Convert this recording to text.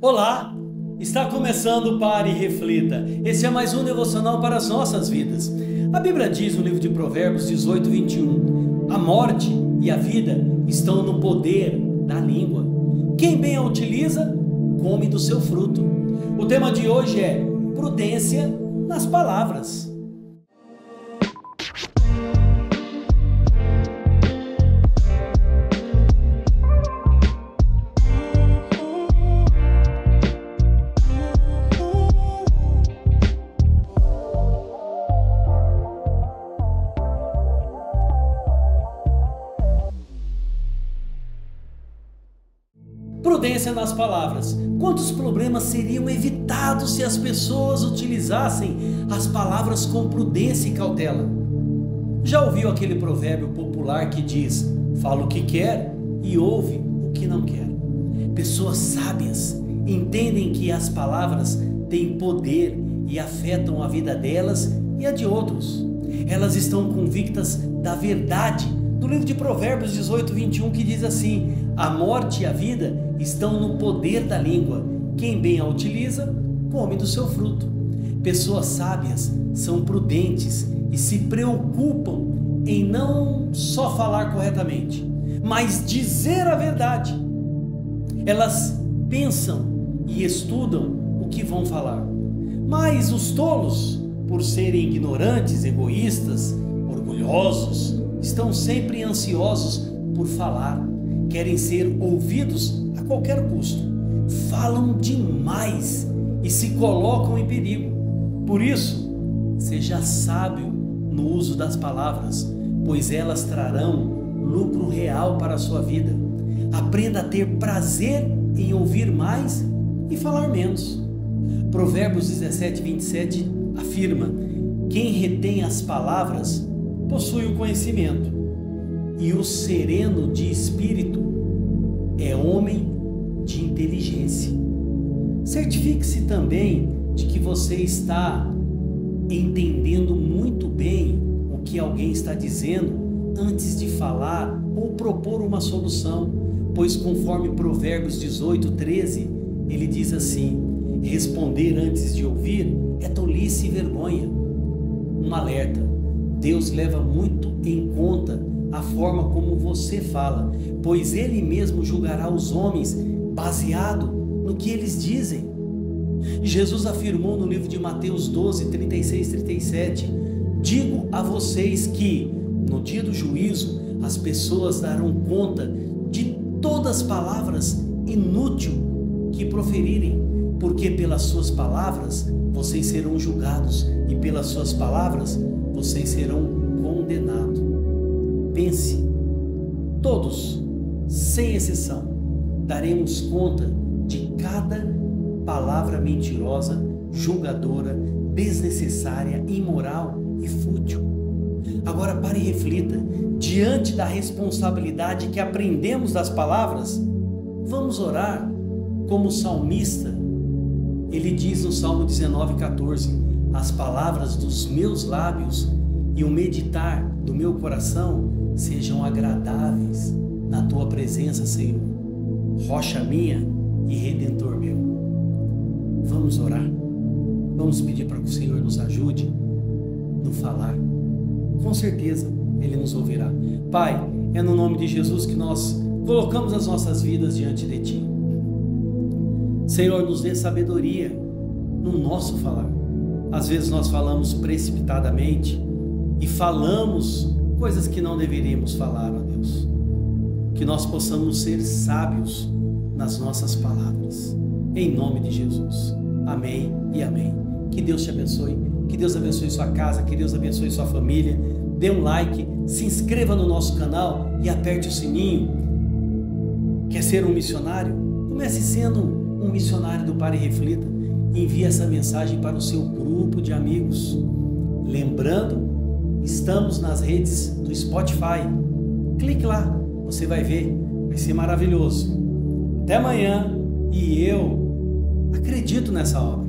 Olá, está começando o Pare e Reflita. Esse é mais um devocional para as nossas vidas. A Bíblia diz no livro de Provérbios 18, 21: A morte e a vida estão no poder da língua. Quem bem a utiliza, come do seu fruto. O tema de hoje é prudência nas palavras. Prudência nas palavras. Quantos problemas seriam evitados se as pessoas utilizassem as palavras com prudência e cautela? Já ouviu aquele provérbio popular que diz: fala o que quer e ouve o que não quer? Pessoas sábias entendem que as palavras têm poder e afetam a vida delas e a de outros. Elas estão convictas da verdade do livro de Provérbios 18, 21, que diz assim: A morte e a vida estão no poder da língua. Quem bem a utiliza, come do seu fruto. Pessoas sábias são prudentes e se preocupam em não só falar corretamente, mas dizer a verdade. Elas pensam e estudam o que vão falar. Mas os tolos, por serem ignorantes, egoístas, orgulhosos, estão sempre ansiosos por falar, querem ser ouvidos a qualquer custo. Falam demais e se colocam em perigo. Por isso, seja sábio no uso das palavras, pois elas trarão lucro real para a sua vida. Aprenda a ter prazer em ouvir mais e falar menos. Provérbios 17, 27 afirma: Quem retém as palavras possui o conhecimento, e o sereno de espírito é homem de inteligência. Certifique-se também de que você está entendendo muito bem o que alguém está dizendo antes de falar ou propor uma solução, pois conforme Provérbios 18, 13, ele diz assim: responder antes de ouvir é tolice e vergonha. Um alerta: Deus leva muito em conta a forma como você fala, pois Ele mesmo julgará os homens baseado no que eles dizem. Jesus afirmou no livro de Mateus 12, 36 37: Digo a vocês que, no dia do juízo, as pessoas darão conta de todas as palavras inúteis que proferirem, porque pelas suas palavras vocês serão julgados e pelas suas palavras vocês serão condenados. Pense, todos, sem exceção, daremos conta de cada palavra mentirosa, julgadora, desnecessária, imoral e fútil. Agora pare e reflita, diante da responsabilidade que aprendemos das palavras, vamos orar como o salmista. Ele diz no Salmo 19:14: As palavras dos meus lábios e o meditar do meu coração sejam agradáveis na tua presença, Senhor, rocha minha e redentor meu. Vamos orar. Vamos pedir para que o Senhor nos ajude no falar. Com certeza ele nos ouvirá. Pai, é no nome de Jesus que nós colocamos as nossas vidas diante de ti. Senhor, nos dê sabedoria no nosso falar. Às vezes nós falamos precipitadamente e falamos coisas que não deveríamos falar, ó Deus. Que nós possamos ser sábios nas nossas palavras. Em nome de Jesus. Amém e amém. Que Deus te abençoe. Que Deus abençoe sua casa. Que Deus abençoe sua família. Dê um like, se inscreva no nosso canal e aperte o sininho. Quer ser um missionário? Comece sendo um missionário do Pare e Reflita. Envie essa mensagem para o seu grupo de amigos. Lembrando Estamos nas redes do Spotify. Clique lá, você vai ver, vai ser maravilhoso. Até amanhã e eu acredito nessa obra.